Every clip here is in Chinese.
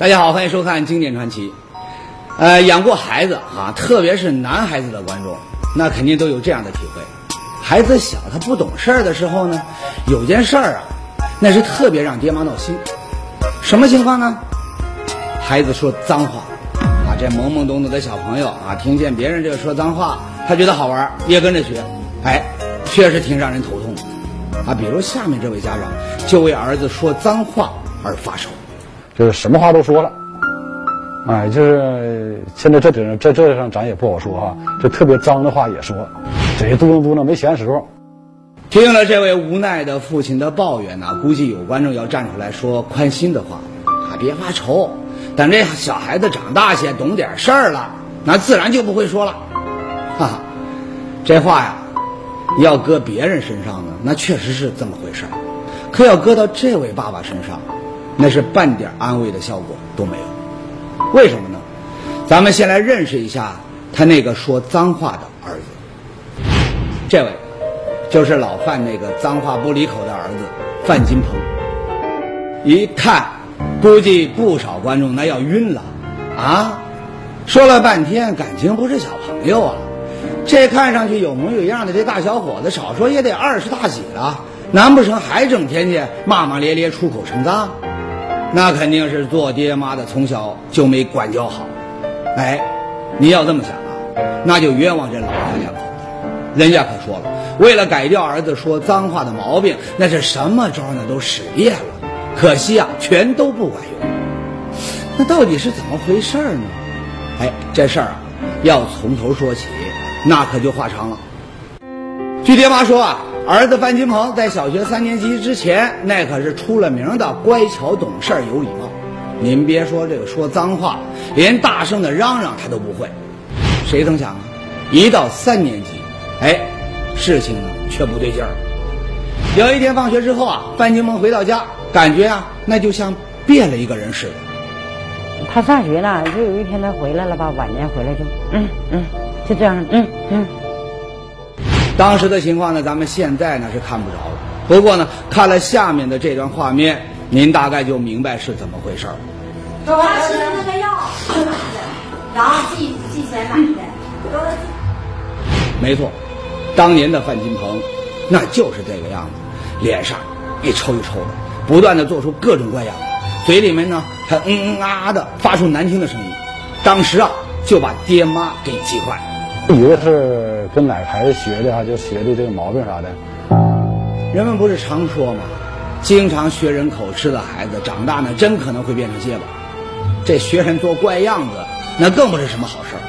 大家好，欢迎收看《经典传奇》。呃，养过孩子啊，特别是男孩子的观众，那肯定都有这样的体会：孩子小，他不懂事儿的时候呢，有件事儿啊，那是特别让爹妈闹心。什么情况呢？孩子说脏话啊，这懵懵懂懂的小朋友啊，听见别人这个说脏话，他觉得好玩，也跟着学。哎，确实挺让人头痛的啊。比如下面这位家长就为儿子说脏话而发愁。就是什么话都说了，哎，就是现在这顶这这上咱也不好说哈，就特别脏的话也说，嘴嘟囔嘟囔没闲时候。听了这位无奈的父亲的抱怨呢，估计有观众要站出来说宽心的话啊，别发愁，等这小孩子长大些，懂点事儿了，那自然就不会说了。哈哈，这话呀，要搁别人身上呢，那确实是这么回事儿，可要搁到这位爸爸身上。那是半点安慰的效果都没有，为什么呢？咱们先来认识一下他那个说脏话的儿子。这位就是老范那个脏话不离口的儿子范金鹏。一看，估计不少观众那要晕了啊！说了半天，感情不是小朋友啊，这看上去有模有样的这大小伙子，少说也得二十大几了，难不成还整天去骂骂咧咧、出口成脏？那肯定是做爹妈的从小就没管教好，哎，你要这么想啊，那就冤枉这老两口子。人家可说了，为了改掉儿子说脏话的毛病，那是什么招呢都使遍了，可惜啊，全都不管用。那到底是怎么回事呢？哎，这事儿啊，要从头说起，那可就话长了。据爹妈说啊。儿子范金鹏在小学三年级之前，那可是出了名的乖巧懂事有礼貌。您别说这个说脏话，连大声的嚷嚷他都不会。谁曾想啊，一到三年级，哎，事情呢却不对劲儿。有一天放学之后啊，范金鹏回到家，感觉啊，那就像变了一个人似的。他上学呢，就有一天他回来了吧，晚年回来就嗯嗯，就这样嗯嗯。当时的情况呢，咱们现在呢是看不着了。不过呢，看了下面的这段画面，您大概就明白是怎么回事儿。他吃的那个药是买的，然后寄寄钱买的。没错，当年的范金鹏，那就是这个样子，脸上一抽一抽的，不断的做出各种怪样，嘴里面呢还嗯嗯啊啊的发出难听的声音。当时啊，就把爹妈给急坏了。以为是跟哪个孩子学的哈，就学的这个毛病啥的。人们不是常说吗？经常学人口吃的孩子，长大呢真可能会变成结巴。这学人做怪样子，那更不是什么好事儿。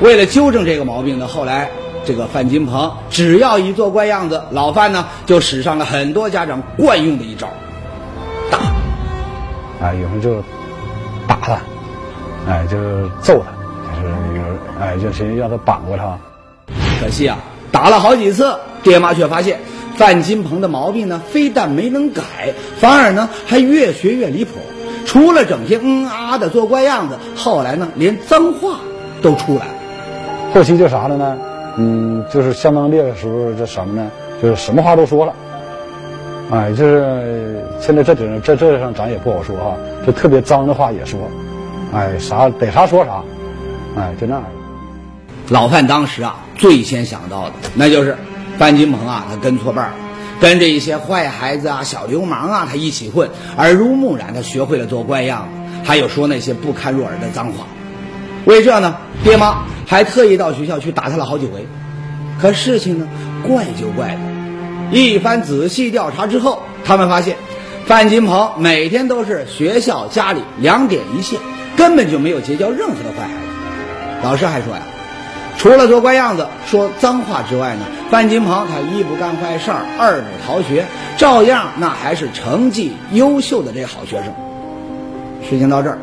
为了纠正这个毛病呢，后来这个范金鹏只要一做怪样子，老范呢就使上了很多家长惯用的一招，打。啊，有人就打他，哎，就是揍他。哎，就是让他绑过他。可惜啊，打了好几次，爹妈却发现范金鹏的毛病呢，非但没能改，反而呢还越学越离谱。除了整天嗯啊的做怪样子，后来呢连脏话都出来了。后期就啥了呢？嗯，就是相当烈的时候，这什么呢？就是什么话都说了。哎，就是现在这顶上这这上咱也不好说哈，就特别脏的话也说。哎，啥逮啥说啥。哎，就那样。老范当时啊，最先想到的那就是范金鹏啊，他跟错伴儿，跟着一些坏孩子啊、小流氓啊，他一起混，耳濡目染，他学会了做怪样子，还有说那些不堪入耳的脏话。为这呢，爹妈还特意到学校去打他了好几回。可事情呢，怪就怪了，一番仔细调查之后，他们发现范金鹏每天都是学校、家里两点一线，根本就没有结交任何的坏孩子。老师还说呀，除了做怪样子、说脏话之外呢，范金鹏他一不干坏事儿，二不逃学，照样那还是成绩优秀的这好学生。事情到这儿，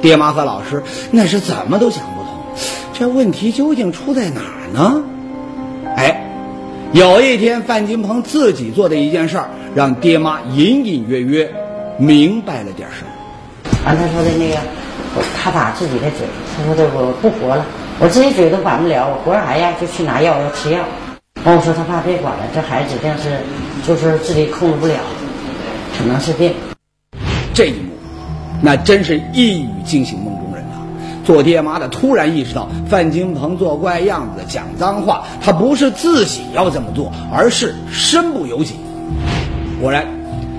爹妈和老师那是怎么都想不通，这问题究竟出在哪儿呢？哎，有一天范金鹏自己做的一件事儿，让爹妈隐隐约约明白了点什么。刚才说的那个。他打自己的嘴，他说：“这我不活了，我自己嘴都管不了，我活啥呀？就去拿药，要吃药。”完我说：“他爸别管了，这孩子指定是就是自己控制不了，可能是病。”这一幕那真是一语惊醒梦中人呐！做爹妈的突然意识到，范金鹏做怪样子、讲脏话，他不是自己要这么做，而是身不由己。果然，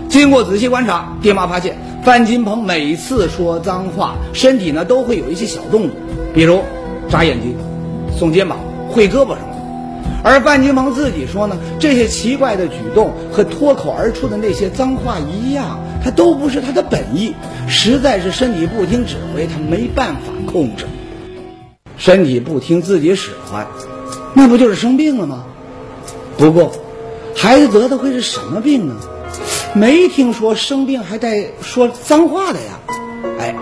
经过仔细观察，爹妈发现范金鹏每次说脏话，身体呢都会有一些小动作，比如眨眼睛、耸肩膀、挥胳膊什么的。而范金鹏自己说呢，这些奇怪的举动和脱口而出的那些脏话一样，他都不是他的本意，实在是身体不听指挥，他没办法控制。身体不听自己使唤，那不就是生病了吗？不过，孩子得的会是什么病呢？没听说生病还带说脏话的呀！哎，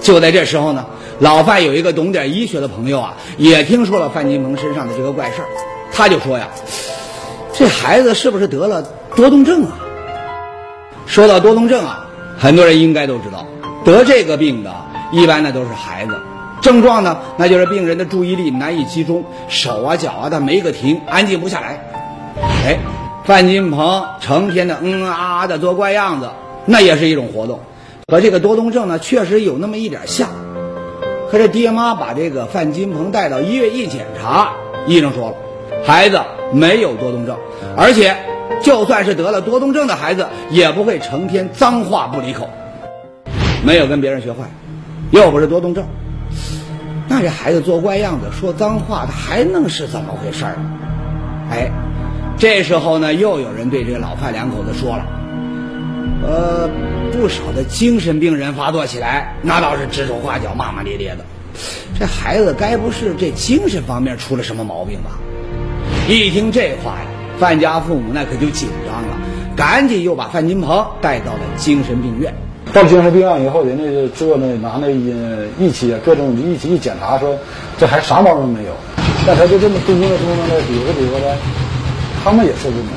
就在这时候呢，老范有一个懂点医学的朋友啊，也听说了范金鹏身上的这个怪事儿，他就说呀，这孩子是不是得了多动症啊？说到多动症啊，很多人应该都知道，得这个病的，一般呢都是孩子，症状呢，那就是病人的注意力难以集中，手啊脚啊他没个停，安静不下来。哎。范金鹏成天的嗯啊啊的做怪样子，那也是一种活动，和这个多动症呢确实有那么一点像。可是爹妈把这个范金鹏带到医院一检查，医生说了，孩子没有多动症，而且就算是得了多动症的孩子，也不会成天脏话不离口，没有跟别人学坏，又不是多动症，那这孩子做怪样子说脏话，他还能是怎么回事儿？哎。这时候呢，又有人对这个老范两口子说了：“呃，不少的精神病人发作起来，那倒是指手画脚、骂骂咧咧的。这孩子该不是这精神方面出了什么毛病吧？”一听这话呀，范家父母那可就紧张了，赶紧又把范金鹏带到了精神病院。到精神病院以后，人家就做那拿那仪器啊，各种仪器一检查，说这还啥毛病没有。那他就这么嘟囔嘟囔的，比划比划的。他们也说不明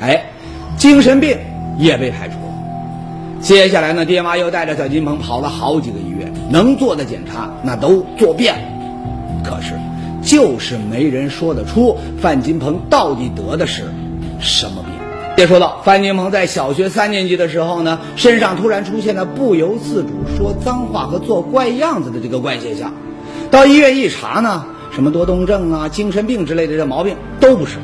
白，哎，精神病也被排除了。接下来呢，爹妈又带着小金鹏跑了好几个医院，能做的检查那都做遍了，可是就是没人说得出范金鹏到底得的是什么病。别说到范金鹏在小学三年级的时候呢，身上突然出现了不由自主说脏话和做怪样子的这个怪现象，到医院一查呢。什么多动症啊、精神病之类的这毛病都不是。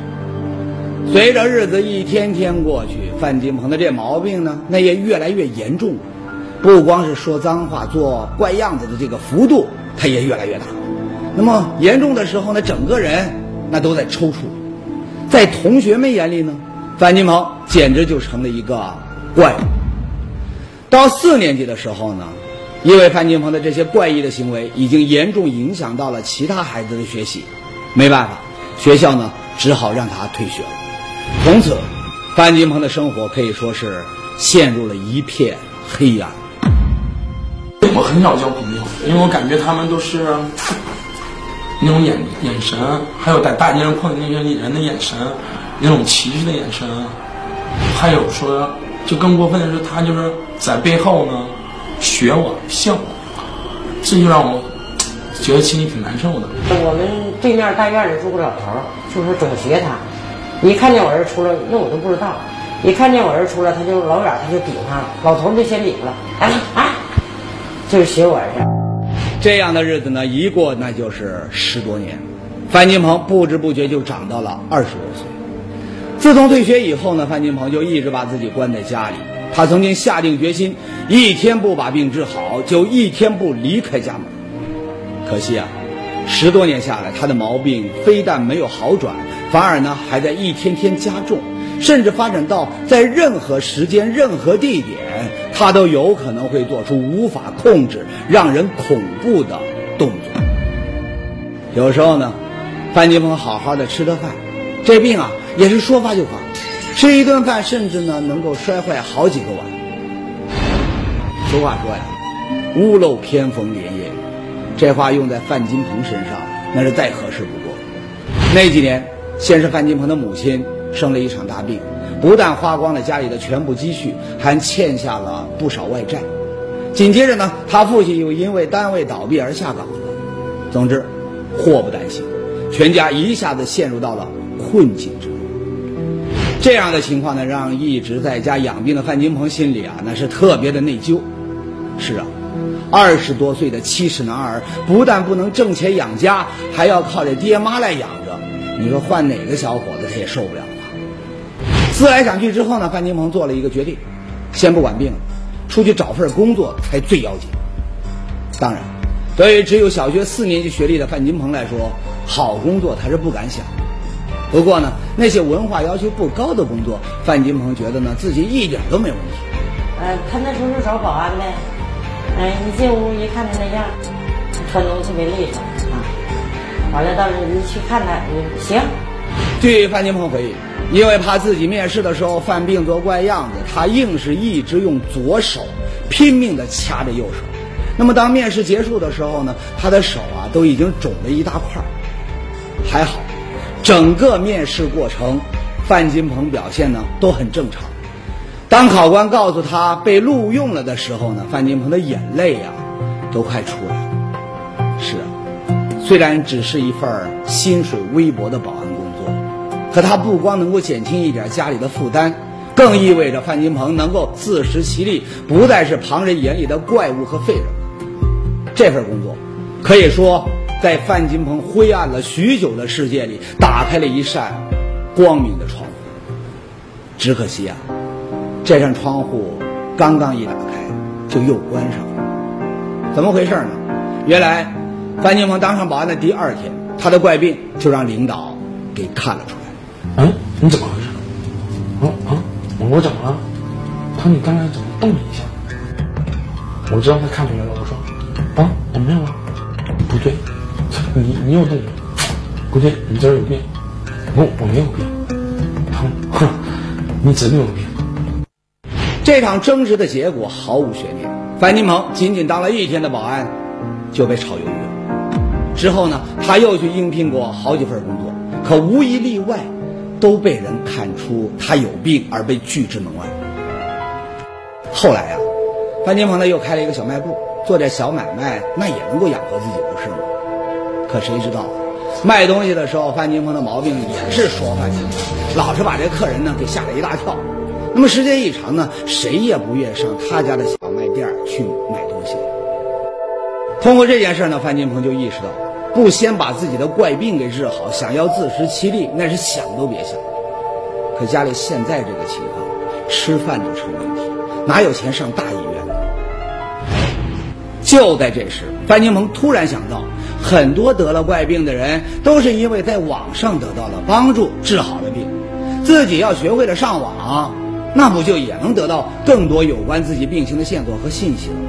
随着日子一天天过去，范金鹏的这毛病呢，那也越来越严重。不光是说脏话、做怪样子的这个幅度，他也越来越大。那么严重的时候呢，整个人那都在抽搐。在同学们眼里呢，范金鹏简直就成了一个怪。到四年级的时候呢。因为范金鹏的这些怪异的行为已经严重影响到了其他孩子的学习，没办法，学校呢只好让他退学了。从此，范金鹏的生活可以说是陷入了一片黑暗。我很少交朋友，因为我感觉他们都是那种眼眼神，还有在大街上碰见那些人的眼神，那种歧视的眼神，还有说，就更过分的是，他就是在背后呢。学我笑我，这就让我觉得心里挺难受的。我们对面大院里住个老头，就是总学他，一看见我儿子出来，那我都不知道。一看见我儿子出来，他就老远他就顶上了，老头儿就先顶了，哎啊，就是学我儿子。这样的日子呢，一过那就是十多年，范金鹏不知不觉就长到了二十多岁。自从退学以后呢，范金鹏就一直把自己关在家里。他曾经下定决心，一天不把病治好，就一天不离开家门。可惜啊，十多年下来，他的毛病非但没有好转，反而呢还在一天天加重，甚至发展到在任何时间、任何地点，他都有可能会做出无法控制、让人恐怖的动作。有时候呢，范金鹏好好的吃着饭，这病啊也是说发就发。吃一顿饭，甚至呢能够摔坏好几个碗。俗话说呀，“屋漏偏逢连夜雨”，这话用在范金鹏身上，那是再合适不过。那几年，先是范金鹏的母亲生了一场大病，不但花光了家里的全部积蓄，还欠下了不少外债。紧接着呢，他父亲又因为单位倒闭而下岗了。总之，祸不单行，全家一下子陷入到了困境之中。这样的情况呢，让一直在家养病的范金鹏心里啊，那是特别的内疚。是啊，二十多岁的七尺男儿，不但不能挣钱养家，还要靠着爹妈来养。你说换哪个小伙子他也受不了啊？思来想去之后呢，范金鹏做了一个决定，先不管病，出去找份工作才最要紧。当然，对于只有小学四年级学历的范金鹏来说，好工作他是不敢想。不过呢，那些文化要求不高的工作，范金鹏觉得呢自己一点都没问题。呃，他那时候是找保安呗，哎，一进屋一看他那样，穿东西特别利索。完了，到时候你去看他，你行。据范金鹏回忆，因为怕自己面试的时候犯病作怪样子，他硬是一直用左手拼命地掐着右手。那么当面试结束的时候呢，他的手啊都已经肿了一大块。还好，整个面试过程，范金鹏表现呢都很正常。当考官告诉他被录用了的时候呢，范金鹏的眼泪呀都快出来了。是啊，虽然只是一份薪水微薄的保安工作，可他不光能够减轻一点家里的负担，更意味着范金鹏能够自食其力，不再是旁人眼里的怪物和废人。这份工作，可以说在范金鹏灰暗了许久的世界里打开了一扇光明的窗户。只可惜啊。这扇窗户刚刚一打开，就又关上了。怎么回事呢？原来，范金鹏当上保安的第二天，他的怪病就让领导给看了出来。嗯，你怎么回事？啊啊！我怎么了？他说你刚才怎么动了一下？我知道他看出来了。我说啊，我没有啊。不对，你你有动。不对，你这儿有病。我，我没有病。哼，你真的有病。这场争执的结果毫无悬念，范金鹏仅仅当了一天的保安，就被炒鱿鱼了。之后呢，他又去应聘过好几份工作，可无一例外，都被人看出他有病而被拒之门外。后来啊，范金鹏呢又开了一个小卖部，做点小买卖，那也能够养活自己，不是吗？可谁知道，卖东西的时候，范金鹏的毛病也是说范金鹏，老是把这客人呢给吓了一大跳。那么时间一长呢，谁也不愿上他家的小卖店去买东西。通过这件事呢，范金鹏就意识到，不先把自己的怪病给治好，想要自食其力，那是想都别想。可家里现在这个情况，吃饭都成问题，哪有钱上大医院？就在这时，范金鹏突然想到，很多得了怪病的人，都是因为在网上得到了帮助，治好了病，自己要学会了上网。那不就也能得到更多有关自己病情的线索和信息了吗？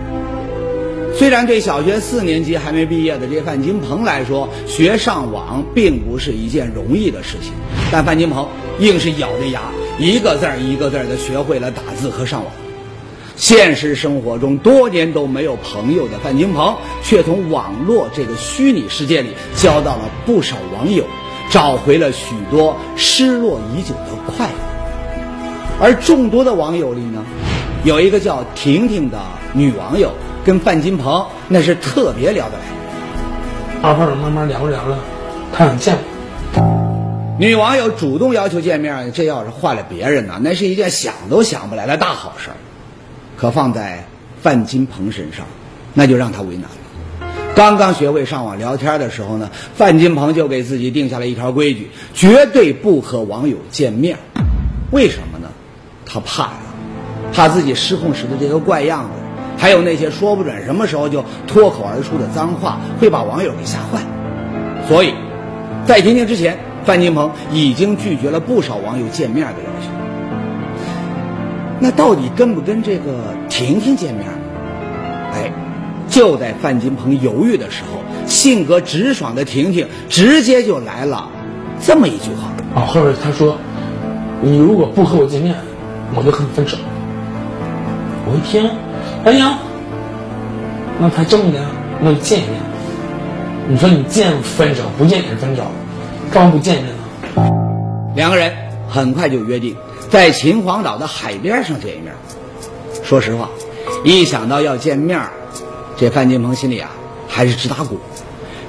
虽然对小学四年级还没毕业的这范金鹏来说，学上网并不是一件容易的事情，但范金鹏硬是咬着牙，一个字儿一个字儿的学会了打字和上网。现实生活中多年都没有朋友的范金鹏，却从网络这个虚拟世界里交到了不少网友，找回了许多失落已久的快乐。而众多的网友里呢，有一个叫婷婷的女网友，跟范金鹏那是特别聊得来。二号慢慢聊着聊着，他想见我。女网友主动要求见面，这要是换了别人呢，那是一件想都想不来的大好事儿。可放在范金鹏身上，那就让他为难了。刚刚学会上网聊天的时候呢，范金鹏就给自己定下了一条规矩：绝对不和网友见面。为什么呢？他怕呀，怕自己失控时的这个怪样子，还有那些说不准什么时候就脱口而出的脏话，会把网友给吓坏。所以，在婷婷之前，范金鹏已经拒绝了不少网友见面的要求。那到底跟不跟这个婷婷见面？哎，就在范金鹏犹豫的时候，性格直爽的婷婷直接就来了这么一句话：啊，后边他说，你如果不和我见面。我就和你分手。我一听，哎呀，那他正的，那就见一面。你说你见分手，不见也是分手，干嘛不见面呢？两个人很快就约定在秦皇岛的海边上见一面。说实话，一想到要见面，这范金鹏心里啊还是直打鼓。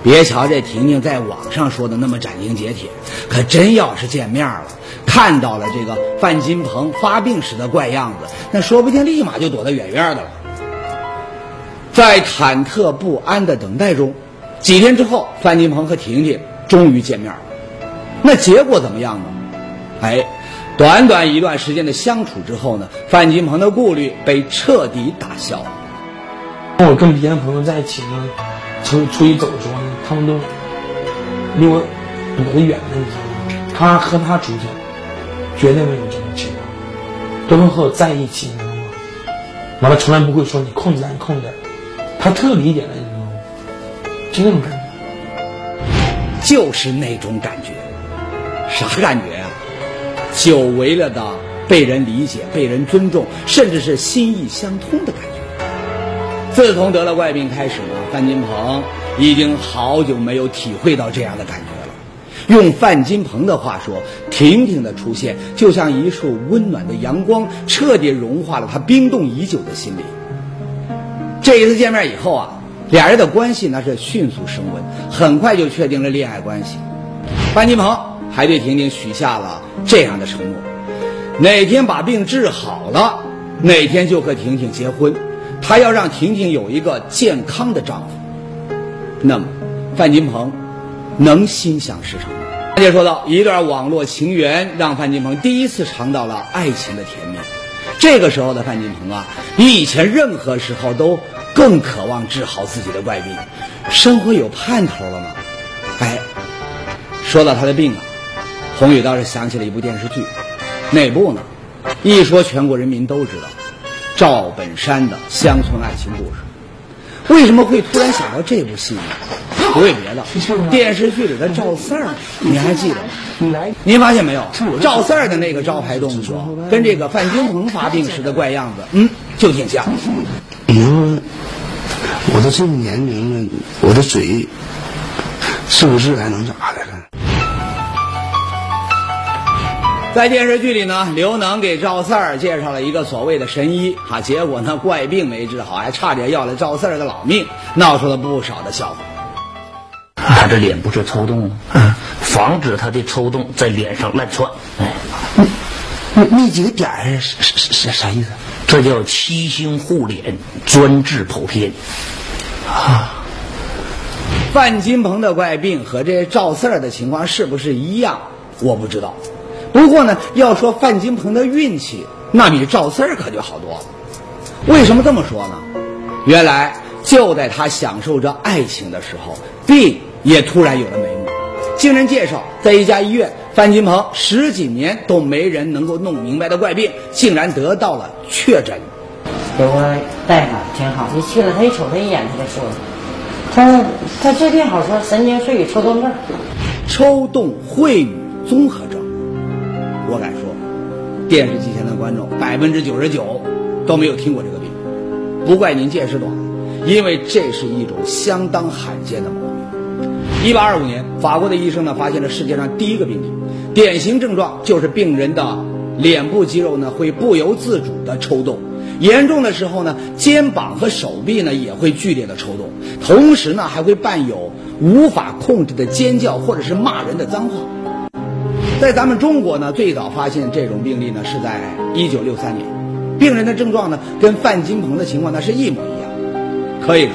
别瞧这婷婷在网上说的那么斩钉截铁，可真要是见面了。看到了这个范金鹏发病时的怪样子，那说不定立马就躲得远远的了。在忐忑不安的等待中，几天之后，范金鹏和婷婷终于见面了。那结果怎么样呢？哎，短短一段时间的相处之后呢，范金鹏的顾虑被彻底打消了。我跟别的朋友在一起呢，出出去走的时候呢，他们都离我躲得远的，你知道吗？他和他出去，绝对没有这种情况，都会和我在一起，你知道吗？完了，从来不会说你控制咱控制，他特理解了，你知道吗？就那种感觉。就是那种感觉，啥感觉啊、久违了的被人理解、被人尊重，甚至是心意相通的感觉。自从得了怪病开始呢，范金鹏已经好久没有体会到这样的感觉了。用范金鹏的话说，婷婷的出现就像一束温暖的阳光，彻底融化了他冰冻已久的心灵。这一次见面以后啊，俩人的关系那是迅速升温，很快就确定了恋爱关系。范金鹏还对婷婷许下了这样的承诺：哪天把病治好了，哪天就和婷婷结婚。他要让婷婷有一个健康的丈夫。那么，范金鹏能心想事成吗？大姐说到，一段网络情缘让范金鹏第一次尝到了爱情的甜蜜。这个时候的范金鹏啊，比以前任何时候都更渴望治好自己的怪病，生活有盼头了吗？哎，说到他的病啊，宏宇倒是想起了一部电视剧，哪部呢？一说全国人民都知道，赵本山的乡村爱情故事。为什么会突然想到这部戏呢？不为别的，电视剧里的赵四儿，你还记得吗？您发现没有？赵四儿的那个招牌动作，跟这个范金鹏发病时的怪样子，嗯，就挺像。你说我都这个年龄了，我的嘴是不是还能咋的了？在电视剧里呢，刘能给赵四儿介绍了一个所谓的神医啊，结果呢怪病没治好，还差点要了赵四儿的老命，闹出了不少的笑话。他这脸不是抽动吗？嗯，防止他的抽动在脸上乱窜。哎，那那几个点儿是是啥意思？这叫七星护脸，专治跑偏。啊范金鹏的怪病和这赵四儿的情况是不是一样？我不知道。不过呢，要说范金鹏的运气，那比赵四儿可就好多了。为什么这么说呢？原来就在他享受着爱情的时候，病也突然有了眉目。经人介绍，在一家医院，范金鹏十几年都没人能够弄明白的怪病，竟然得到了确诊。给我带上挺好，一去了他一瞅他一眼，他就说：“他他这病好说神经碎语抽动症。抽动秽语综合症。我敢说，电视机前的观众百分之九十九都没有听过这个病，不怪您见识短，因为这是一种相当罕见的毛病。一八二五年，法国的医生呢发现了世界上第一个病例，典型症状就是病人的脸部肌肉呢会不由自主的抽动。严重的时候呢，肩膀和手臂呢也会剧烈的抽动，同时呢还会伴有无法控制的尖叫或者是骂人的脏话。在咱们中国呢，最早发现这种病例呢是在一九六三年，病人的症状呢跟范金鹏的情况那是一模一样。可以说，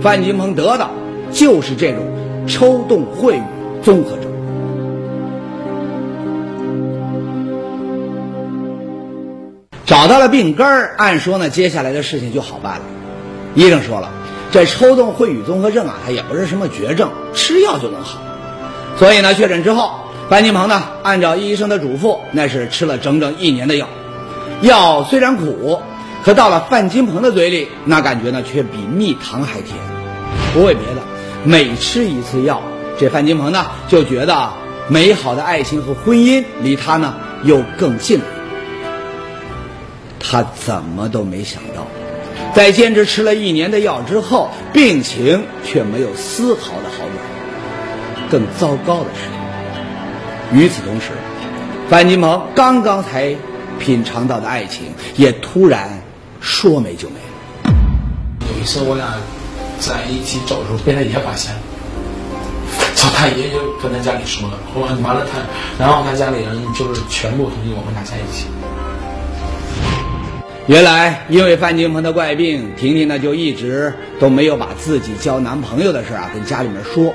范金鹏得的就是这种抽动秽语综合症。找到了病根儿，按说呢，接下来的事情就好办了。医生说了，这抽动秽语综合症啊，它也不是什么绝症，吃药就能好。所以呢，确诊之后，范金鹏呢，按照医生的嘱咐，那是吃了整整一年的药。药虽然苦，可到了范金鹏的嘴里，那感觉呢，却比蜜糖还甜。不为别的，每吃一次药，这范金鹏呢，就觉得美好的爱情和婚姻离他呢，又更近了。他怎么都没想到，在坚持吃了一年的药之后，病情却没有丝毫的好转。更糟糕的是，与此同时，范金鹏刚刚才品尝到的爱情，也突然说没就没了。有一次我俩在一起走的时候，被他爷发现了。他爷就跟他家里说了，完了他，然后他家里人就是全部同意我们俩在一起。原来因为范金鹏的怪病，婷婷呢就一直都没有把自己交男朋友的事啊跟家里面说。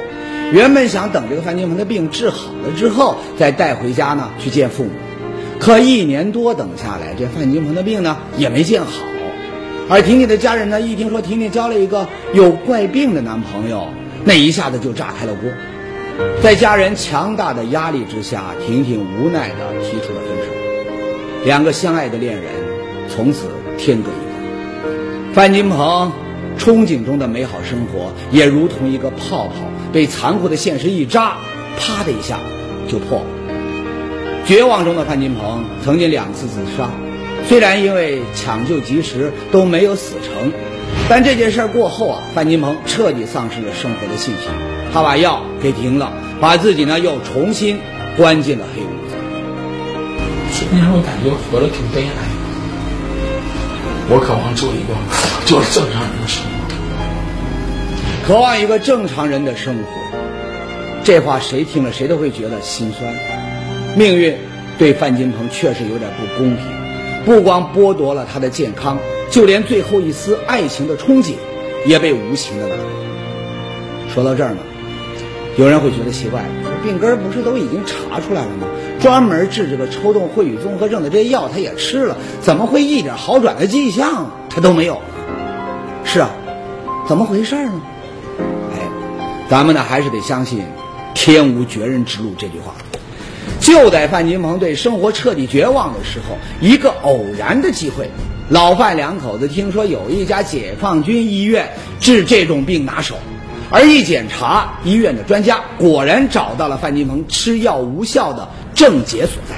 原本想等这个范金鹏的病治好了之后，再带回家呢去见父母。可一年多等下来，这范金鹏的病呢也没见好。而婷婷的家人呢一听说婷婷交了一个有怪病的男朋友，那一下子就炸开了锅。在家人强大的压力之下，婷婷无奈地提出了分手。两个相爱的恋人。从此天各一方，范金鹏憧憬中的美好生活也如同一个泡泡，被残酷的现实一扎，啪的一下就破了。绝望中的范金鹏曾经两次自杀，虽然因为抢救及时都没有死成，但这件事过后啊，范金鹏彻底丧失了生活的信心，他把药给停了，把自己呢又重新关进了黑屋子。那时候感觉活得挺悲哀。我渴望做一个就是正常人的生活，渴望一个正常人的生活。这话谁听了谁都会觉得心酸。命运对范金鹏确实有点不公平，不光剥夺了他的健康，就连最后一丝爱情的憧憬也被无情的拿走。说到这儿呢，有人会觉得奇怪：病根不是都已经查出来了吗？专门治这个抽动秽语综合症的这些药，他也吃了，怎么会一点好转的迹象他都没有呢？是啊，怎么回事呢？哎，咱们呢还是得相信“天无绝人之路”这句话。就在范金鹏对生活彻底绝望的时候，一个偶然的机会，老范两口子听说有一家解放军医院治这种病拿手。而一检查，医院的专家果然找到了范金鹏吃药无效的症结所在。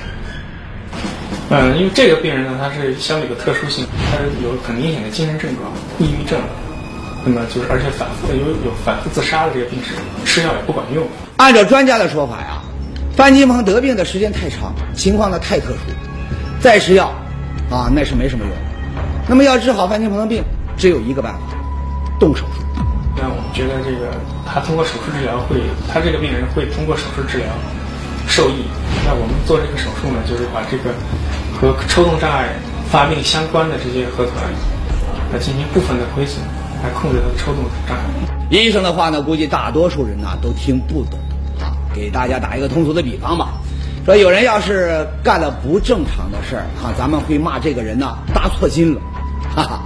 嗯，因为这个病人呢，他是相对有个特殊性，他有很明显的精神症状，抑郁症。那么就是而且反复有有反复自杀的这个病史，吃药也不管用。按照专家的说法呀，范金鹏得病的时间太长，情况呢太特殊，再吃药，啊那是没什么用。那么要治好范金鹏的病，只有一个办法，动手术。那我们觉得这个他通过手术治疗会，他这个病人会通过手术治疗受益。那我们做这个手术呢，就是把这个和抽动障碍发病相关的这些核团来进行部分的亏损，来控制他的抽动障碍。医生的话呢，估计大多数人呢都听不懂啊。给大家打一个通俗的比方吧，说有人要是干了不正常的事儿啊，咱们会骂这个人呢搭错筋了，哈哈。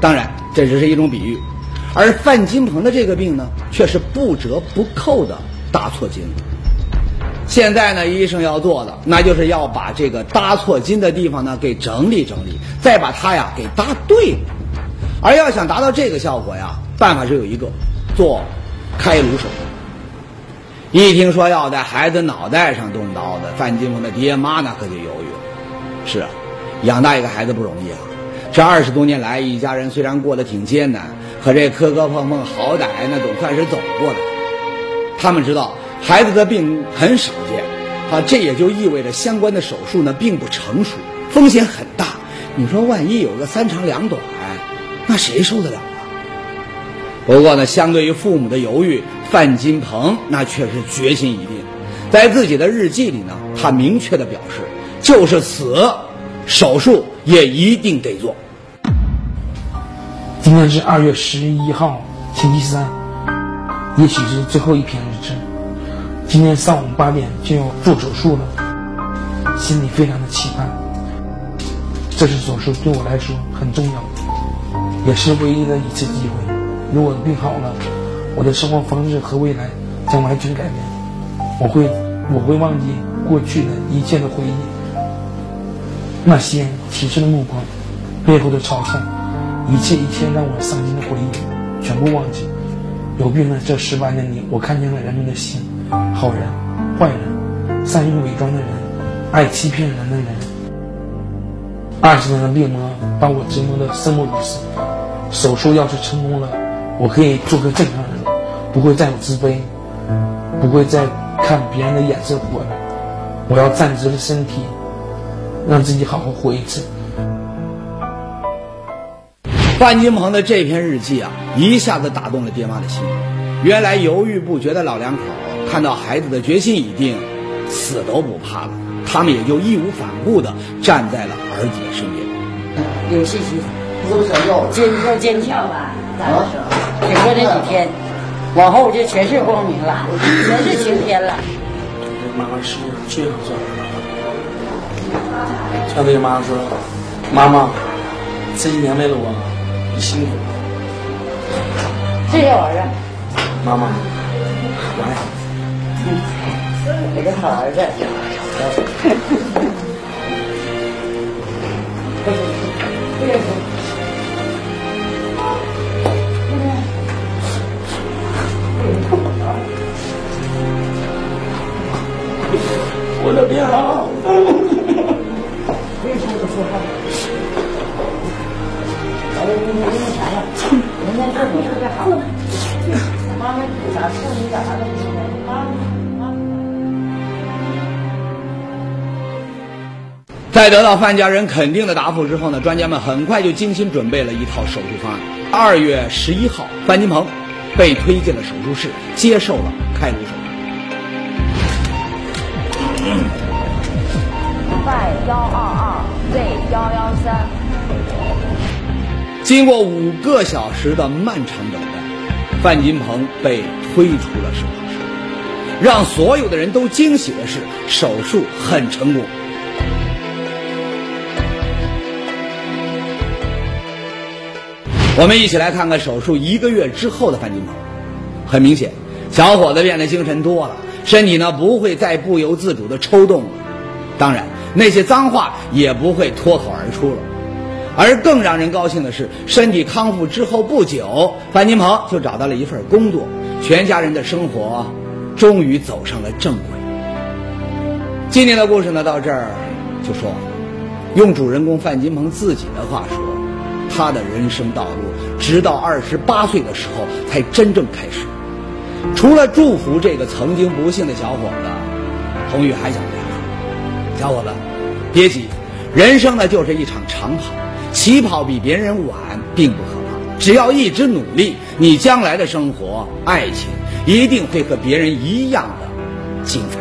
当然，这只是一种比喻。而范金鹏的这个病呢，却是不折不扣的搭错筋了。现在呢，医生要做的，那就是要把这个搭错筋的地方呢给整理整理，再把它呀给搭对。而要想达到这个效果呀，办法只有一个，做开颅手术。一听说要在孩子脑袋上动刀的，范金鹏的爹妈那可就犹豫了。是啊，养大一个孩子不容易啊。这二十多年来，一家人虽然过得挺艰难。可这磕磕碰碰，好歹那总算是走过来。他们知道孩子的病很少见，啊，这也就意味着相关的手术呢并不成熟，风险很大。你说万一有个三长两短，那谁受得了啊？不过呢，相对于父母的犹豫，范金鹏那却是决心已定。在自己的日记里呢，他明确的表示，就是死，手术也一定得做。今天是二月十一号，星期三，也许是最后一篇日志。今天上午八点就要做手术了，心里非常的期盼。这次手术对我来说很重要，也是唯一的一次机会。如果病好了，我的生活方式和未来将完全改变。我会，我会忘记过去的一切的回忆，那些歧视的目光，背后的嘲笑。一切一切让我伤心的回忆，全部忘记。有病的这十八年里，我看见了人们的心，好人、坏人，善于伪装的人，爱欺骗人的人。二十年的病魔把我折磨得生不如死。手术要是成功了，我可以做个正常人，不会再有自卑，不会再看别人的眼色活了。我要站直了身体，让自己好好活一次。范金鹏的这篇日记啊，一下子打动了爹妈的心。原来犹豫不决的老两口，看到孩子的决心已定，死都不怕了，他们也就义无反顾地站在了儿子的身边。有信心。坚要坚强吧，咋说？经过这几天，往后就全是光明了，全是晴天了。妈妈是最好做儿子。像那个妈妈说：“妈妈，这一年为了我，你辛苦了。这叫儿子，妈妈，我爱你。我个好儿子。不认识。我的病好。为啥不说话？明天那啥呀？明天这你特别好。妈妈咋处你咋啥都不行，妈妈。在得到范家人肯定的答复之后呢，专家们很快就精心准备了一套手术方案。二月十一号，范金鹏被推进了手术室，接受了开颅手术。y 幺二二 z 幺幺三。经过五个小时的漫长等待，范金鹏被推出了手术室。让所有的人都惊喜的是，手术很成功。我们一起来看看手术一个月之后的范金鹏。很明显，小伙子变得精神多了，身体呢不会再不由自主的抽动了。当然，那些脏话也不会脱口而出了。而更让人高兴的是，身体康复之后不久，范金鹏就找到了一份工作，全家人的生活终于走上了正轨。今天的故事呢，到这儿就说完了。用主人公范金鹏自己的话说，他的人生道路直到二十八岁的时候才真正开始。除了祝福这个曾经不幸的小伙子，红玉还想对他说：“小伙子，别急，人生呢就是一场长跑，起跑比别人晚并不可怕，只要一直努力，你将来的生活、爱情一定会和别人一样的精彩。”